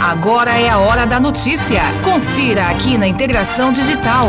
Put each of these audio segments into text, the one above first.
Agora é a hora da notícia. Confira aqui na Integração Digital.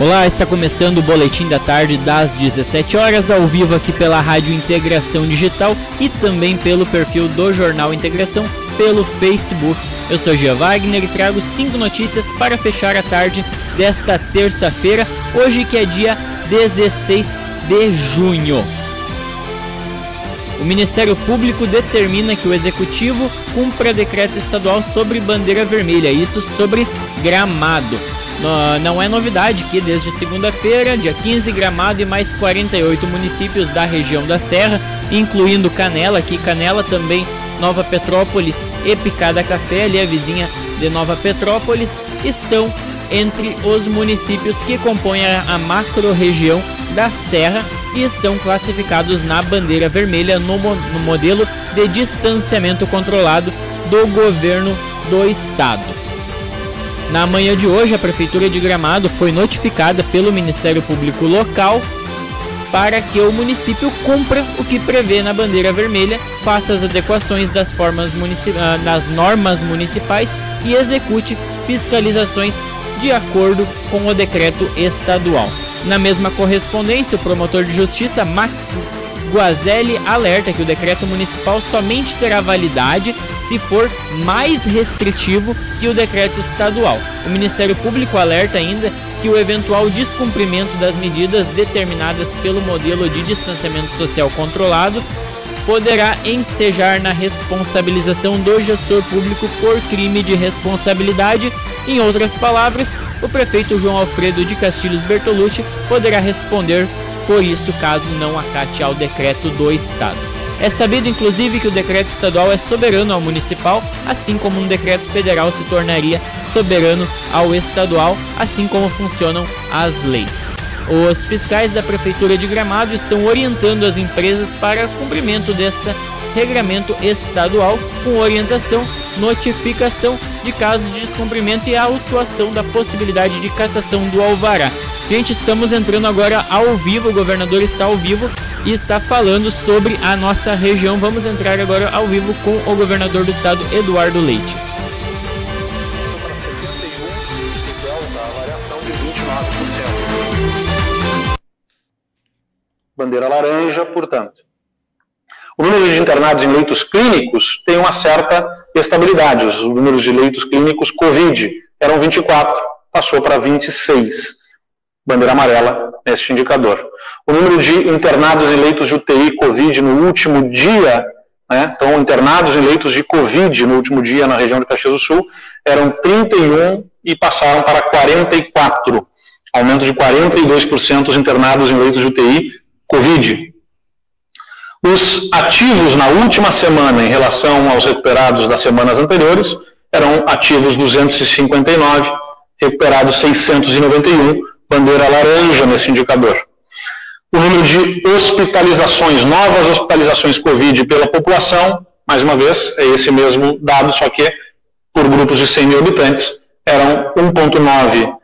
Olá, está começando o boletim da tarde das 17 horas, ao vivo aqui pela Rádio Integração Digital e também pelo perfil do Jornal Integração pelo Facebook. Eu sou Gia Wagner e trago cinco notícias para fechar a tarde desta terça-feira, hoje que é dia 16 de junho. O Ministério Público determina que o Executivo cumpra decreto estadual sobre bandeira vermelha, isso sobre gramado. Não é novidade que desde segunda-feira, dia 15, Gramado e mais 48 municípios da região da Serra, incluindo Canela, que Canela também Nova Petrópolis e Picada Café, ali a vizinha de Nova Petrópolis, estão entre os municípios que compõem a macro-região da Serra e estão classificados na bandeira vermelha no, no modelo de distanciamento controlado do governo do estado. Na manhã de hoje, a Prefeitura de Gramado foi notificada pelo Ministério Público Local para que o município cumpra o que prevê na bandeira vermelha, faça as adequações das, formas ah, das normas municipais e execute fiscalizações de acordo com o decreto estadual. Na mesma correspondência, o promotor de justiça Max Guazelli alerta que o decreto municipal somente terá validade se for mais restritivo que o decreto estadual. O Ministério Público alerta ainda que o eventual descumprimento das medidas determinadas pelo modelo de distanciamento social controlado poderá ensejar na responsabilização do gestor público por crime de responsabilidade. Em outras palavras, o prefeito João Alfredo de Castilhos Bertolucci poderá responder por isso caso não acate ao decreto do Estado. É sabido, inclusive, que o decreto estadual é soberano ao municipal, assim como um decreto federal se tornaria soberano ao estadual, assim como funcionam as leis. Os fiscais da Prefeitura de Gramado estão orientando as empresas para cumprimento desta regramento estadual, com orientação, notificação de casos de descumprimento e autuação da possibilidade de cassação do alvará. Gente, estamos entrando agora ao vivo, o governador está ao vivo e está falando sobre a nossa região. Vamos entrar agora ao vivo com o governador do estado, Eduardo Leite. Bandeira laranja, portanto. O número de internados em leitos clínicos tem uma certa estabilidade. Os números de leitos clínicos Covid eram 24, passou para 26 bandeira amarela neste indicador. O número de internados em leitos de UTI Covid no último dia, né, então internados em leitos de Covid no último dia na região de Caxias do Sul, eram 31 e passaram para 44, aumento de 42% os internados em leitos de UTI Covid. Os ativos na última semana em relação aos recuperados das semanas anteriores eram ativos 259, recuperados 691, bandeira laranja nesse indicador. O número de hospitalizações, novas hospitalizações Covid pela população, mais uma vez, é esse mesmo dado, só que por grupos de 100 mil habitantes, eram 1,9 uh,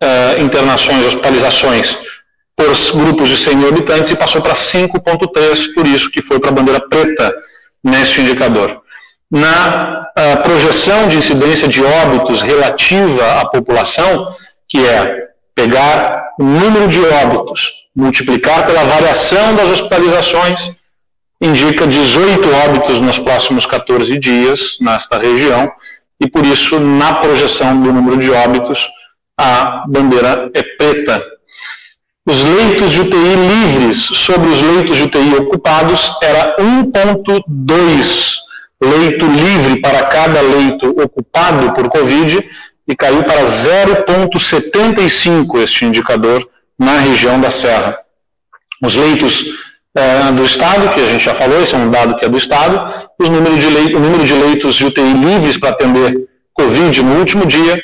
eh, internações, hospitalizações por grupos de 100 mil habitantes e passou para 5,3, por isso que foi para a bandeira preta nesse indicador. Na projeção de incidência de óbitos relativa à população, que é pegar o número de óbitos, multiplicar pela variação das hospitalizações, indica 18 óbitos nos próximos 14 dias nesta região, e por isso, na projeção do número de óbitos, a bandeira é preta. Os leitos de UTI livres sobre os leitos de UTI ocupados era 1,2 leito livre para cada leito ocupado por Covid, e caiu para 0,75 este indicador na região da Serra. Os leitos é, do Estado, que a gente já falou, esse é um dado que é do Estado, os número de leitos, o número de leitos de UTI livres para atender Covid no último dia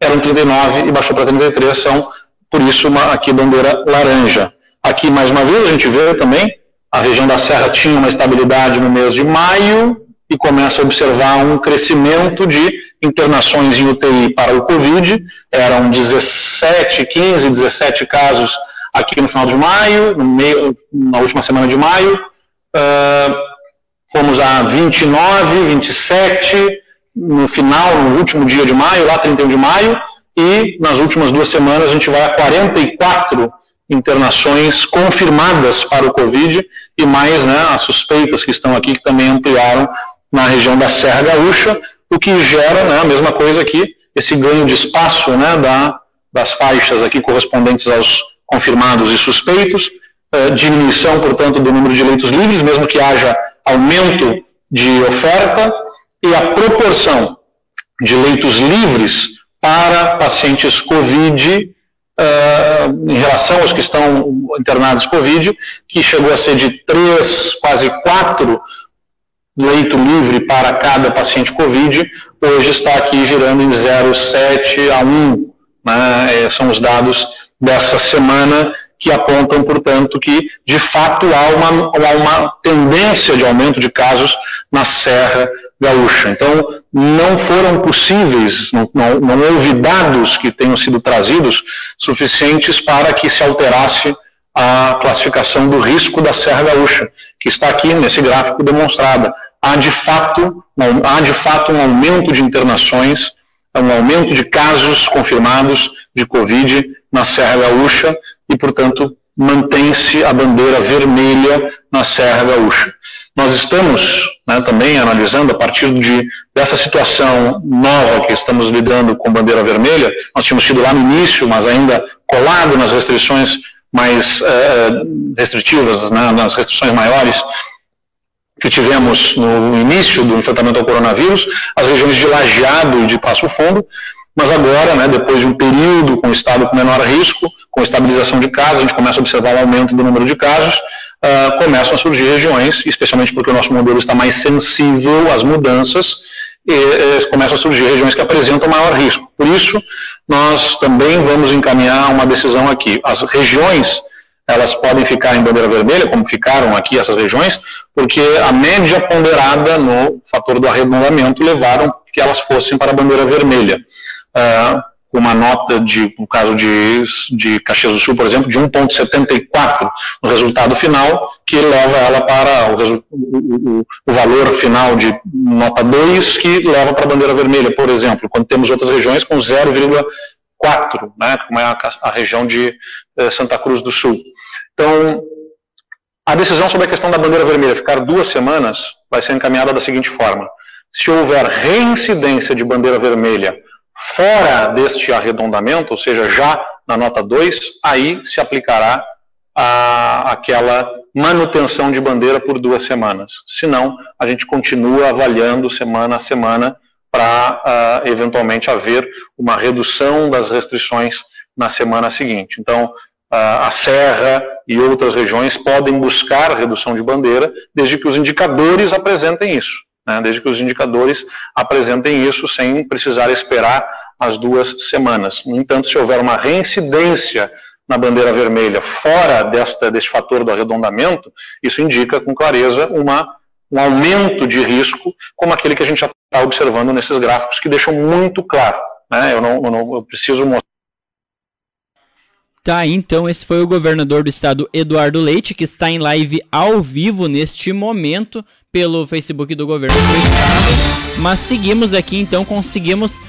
eram 39 e baixou para 33, são, por isso, uma, aqui bandeira laranja. Aqui, mais uma vez, a gente vê também, a região da Serra tinha uma estabilidade no mês de maio, e começa a observar um crescimento de internações em UTI para o Covid. Eram 17, 15, 17 casos aqui no final de maio, meio, na última semana de maio, uh, fomos a 29, 27, no final, no último dia de maio, lá 31 de maio, e nas últimas duas semanas a gente vai a 44 internações confirmadas para o Covid e mais né, as suspeitas que estão aqui que também ampliaram na região da Serra Gaúcha, o que gera né, a mesma coisa aqui, esse ganho de espaço né, da, das faixas aqui correspondentes aos confirmados e suspeitos, eh, diminuição, portanto, do número de leitos livres, mesmo que haja aumento de oferta, e a proporção de leitos livres para pacientes COVID uh, em relação aos que estão internados Covid, que chegou a ser de 3, quase 4 leito livre para cada paciente Covid, hoje está aqui girando em 0,7 a 1. Né? É, são os dados dessa semana que apontam, portanto, que de fato há uma, há uma tendência de aumento de casos na Serra Gaúcha. Então, não foram possíveis, não, não, não houve dados que tenham sido trazidos suficientes para que se alterasse a classificação do risco da Serra Gaúcha, que está aqui nesse gráfico demonstrada. Há de fato, há de fato um aumento de internações, um aumento de casos confirmados de Covid na Serra Gaúcha e, portanto, mantém-se a bandeira vermelha na Serra Gaúcha. Nós estamos né, também analisando, a partir de, dessa situação nova que estamos lidando com bandeira vermelha, nós tínhamos tido lá no início, mas ainda colado nas restrições mais uh, restritivas, né, nas restrições maiores que tivemos no início do enfrentamento ao coronavírus, as regiões de Lajeado e de Passo Fundo, mas agora, né, depois de um período com o estado com menor risco, com estabilização de casos, a gente começa a observar um aumento do número de casos, uh, começam a surgir regiões, especialmente porque o nosso modelo está mais sensível às mudanças, e eh, começam a surgir regiões que apresentam maior risco. Por isso, nós também vamos encaminhar uma decisão aqui. As regiões, elas podem ficar em bandeira vermelha, como ficaram aqui essas regiões, porque a média ponderada no fator do arredondamento levaram que elas fossem para a bandeira vermelha. Uh, uma nota de, no caso de, de Caxias do Sul, por exemplo, de 1,74 no resultado final, que leva ela para o, o, o, valor final de nota 2, que leva para a bandeira vermelha, por exemplo, quando temos outras regiões com 0,4, né, como é a, a região de eh, Santa Cruz do Sul. Então, a decisão sobre a questão da bandeira vermelha ficar duas semanas vai ser encaminhada da seguinte forma. Se houver reincidência de bandeira vermelha fora deste arredondamento, ou seja, já na nota 2, aí se aplicará a, aquela manutenção de bandeira por duas semanas. Senão, a gente continua avaliando semana a semana para uh, eventualmente haver uma redução das restrições na semana seguinte. Então, uh, a Serra e outras regiões podem buscar redução de bandeira desde que os indicadores apresentem isso né, desde que os indicadores apresentem isso sem precisar esperar as duas semanas. No entanto, se houver uma reincidência na bandeira vermelha fora desta, deste fator do arredondamento, isso indica com clareza uma, um aumento de risco, como aquele que a gente já está observando nesses gráficos, que deixam muito claro. Né? Eu, não, eu, não, eu preciso mostrar. Tá, então esse foi o governador do estado Eduardo Leite, que está em live ao vivo neste momento pelo Facebook do governo do estado. Mas seguimos aqui, então conseguimos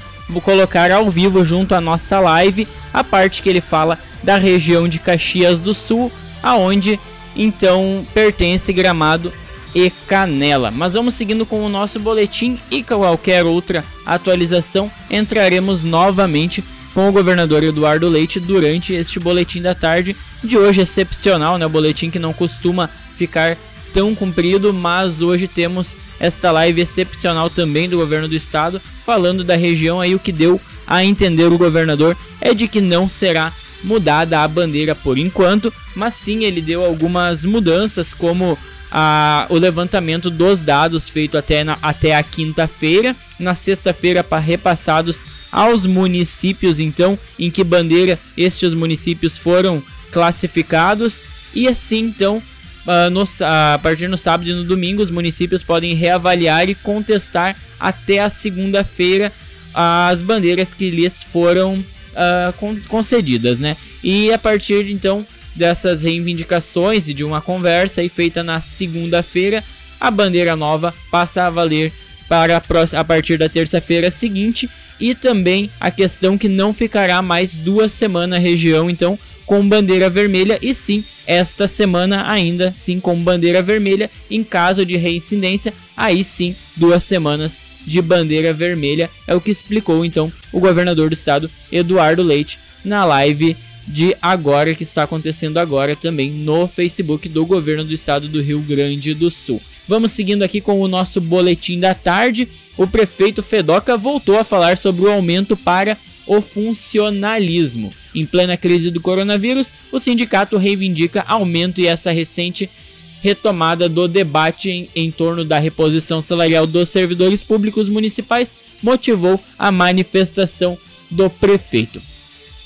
colocar ao vivo junto à nossa live a parte que ele fala da região de Caxias do Sul, aonde então pertence Gramado e Canela. Mas vamos seguindo com o nosso boletim e qualquer outra atualização entraremos novamente com o governador Eduardo Leite durante este boletim da tarde de hoje excepcional, né? O boletim que não costuma ficar tão comprido, mas hoje temos esta live excepcional também do governo do estado falando da região aí o que deu a entender o governador é de que não será mudada a bandeira por enquanto, mas sim ele deu algumas mudanças como a, o levantamento dos dados feito até, na, até a quinta-feira, na sexta-feira para repassados aos municípios, então, em que bandeira estes municípios foram classificados, e assim, então, uh, no, a partir no sábado e no domingo, os municípios podem reavaliar e contestar até a segunda-feira as bandeiras que lhes foram uh, concedidas, né? E a partir então dessas reivindicações e de uma conversa aí feita na segunda-feira, a bandeira nova passa a valer para a partir da terça-feira seguinte e também a questão que não ficará mais duas semanas na região, então com bandeira vermelha e sim esta semana ainda sim com bandeira vermelha em caso de reincidência aí sim duas semanas de bandeira vermelha é o que explicou então o governador do estado Eduardo Leite na live de agora que está acontecendo agora também no Facebook do governo do estado do Rio Grande do Sul. Vamos seguindo aqui com o nosso boletim da tarde. O prefeito Fedoca voltou a falar sobre o aumento para o funcionalismo. Em plena crise do coronavírus, o sindicato reivindica aumento e essa recente retomada do debate em, em, torno da reposição salarial dos servidores públicos municipais motivou a manifestação do prefeito.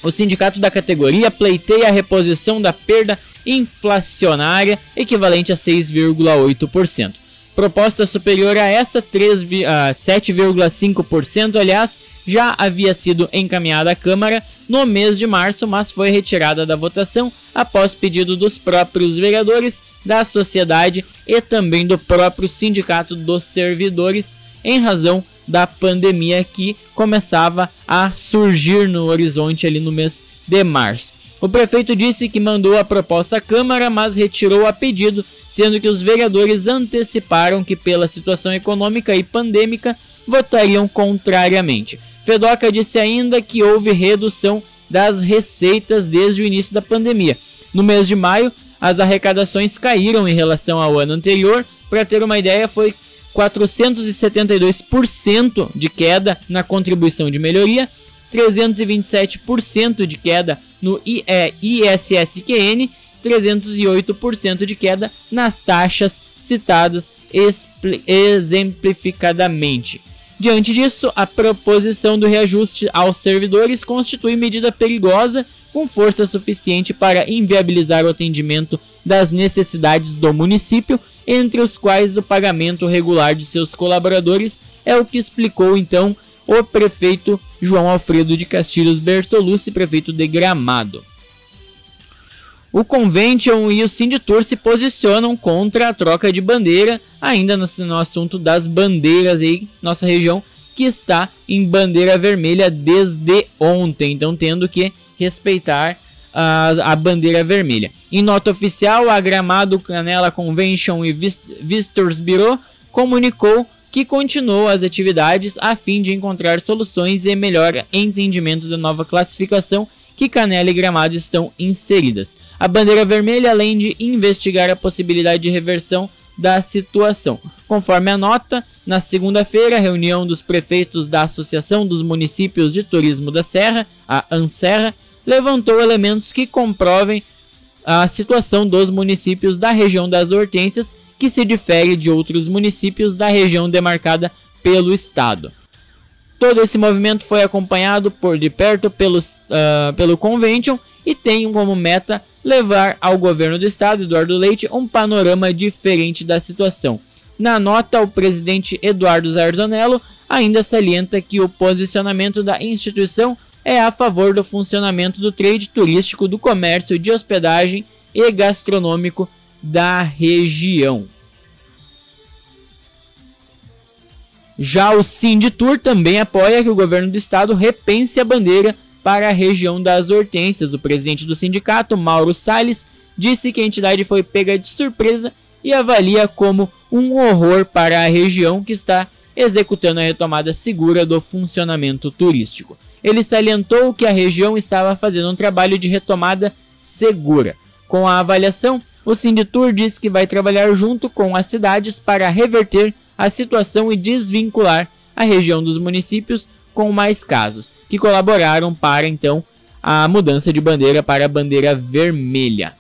O sindicato da categoria pleiteia a reposição da perda inflacionária equivalente a 6,8%. Proposta superior a essa, 7,5%, aliás, já havia sido encaminhada à Câmara no mês de março, mas foi retirada da votação após pedido dos próprios vereadores, da sociedade e também do próprio Sindicato dos Servidores, em razão da pandemia que começava a surgir no horizonte ali no mês de março. O prefeito disse que mandou a proposta à Câmara, mas retirou a pedido, sendo que os vereadores anteciparam que, pela situação econômica e pandêmica, votariam contrariamente. Fedoca disse ainda que houve redução das receitas desde o início da pandemia. No mês de maio, as arrecadações caíram em relação ao ano anterior. Para ter uma ideia, foi 472% de queda na contribuição de melhoria, 327% de queda no ISSQN, 308% de queda nas taxas citadas exemplificadamente. Diante disso, a proposição do reajuste aos servidores constitui medida perigosa com força suficiente para inviabilizar o atendimento das necessidades do município, entre os quais o pagamento regular de seus colaboradores, é o que explicou então o prefeito João Alfredo de Castilhos Bertolucci, prefeito de Gramado. O Convention e o Sinditur se posicionam contra a troca de bandeira, ainda no, no assunto das bandeiras aí, nossa região que está em bandeira vermelha desde ontem, então tendo que respeitar a, a bandeira vermelha. Em nota oficial, a Gramado Canela Convention e Visitors Bureau comunicou que continuou as atividades a fim de encontrar soluções e melhor entendimento da nova classificação que Canela e Gramado estão inseridas. A bandeira vermelha, além de investigar a possibilidade de reversão da situação. Conforme a nota, na segunda-feira, a reunião dos prefeitos da Associação dos Municípios de Turismo da Serra, a ANSERRA, levantou elementos que comprovem a situação dos municípios da região das Hortênsias que se difere de outros municípios da região demarcada pelo Estado. Todo esse movimento foi acompanhado por de perto pelos, uh, pelo Convention e tem como meta levar ao governo do estado, Eduardo Leite, um panorama diferente da situação. Na nota, o presidente Eduardo Zarzanello ainda salienta que o posicionamento da instituição é a favor do funcionamento do trade turístico, do comércio de hospedagem e gastronômico da região. Já o Sinditur também apoia que o governo do estado repense a bandeira para a região das hortênsias. O presidente do sindicato, Mauro Salles, disse que a entidade foi pega de surpresa e avalia como um horror para a região que está executando a retomada segura do funcionamento turístico. Ele salientou que a região estava fazendo um trabalho de retomada segura. Com a avaliação, o Sinditur diz que vai trabalhar junto com as cidades para reverter a situação e desvincular a região dos municípios com mais casos, que colaboraram para então a mudança de bandeira para a bandeira vermelha.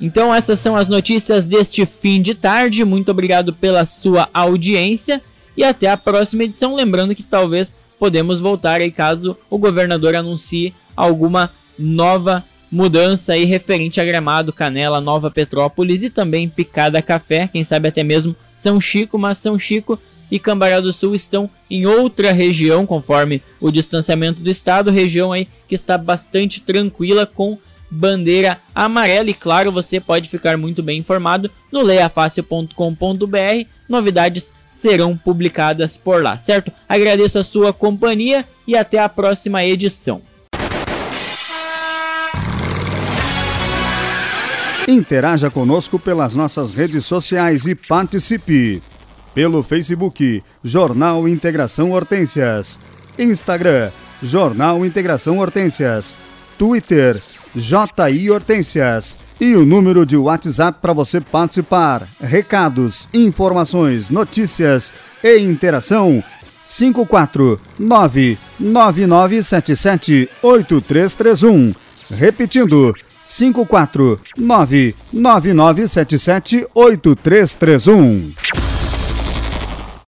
Então essas são as notícias deste fim de tarde. Muito obrigado pela sua audiência e até a próxima edição. Lembrando que talvez podemos voltar aí caso o governador anuncie alguma nova mudança aí referente a Gramado, Canela, Nova Petrópolis e também Picada Café, quem sabe até mesmo São Chico, mas São Chico e Cambará do Sul estão em outra região, conforme o distanciamento do estado, região aí que está bastante tranquila com bandeira amarela e claro, você pode ficar muito bem informado no leiafácil.com.br. Novidades serão publicadas por lá, certo? Agradeço a sua companhia e até a próxima edição. Interaja conosco pelas nossas redes sociais e participe. Pelo Facebook, Jornal Integração Hortências. Instagram, Jornal Integração Hortências. Twitter, JI Hortências. E o número de WhatsApp para você participar. Recados, informações, notícias e interação. 549-9977-8331. Repetindo, 549-9977-8331.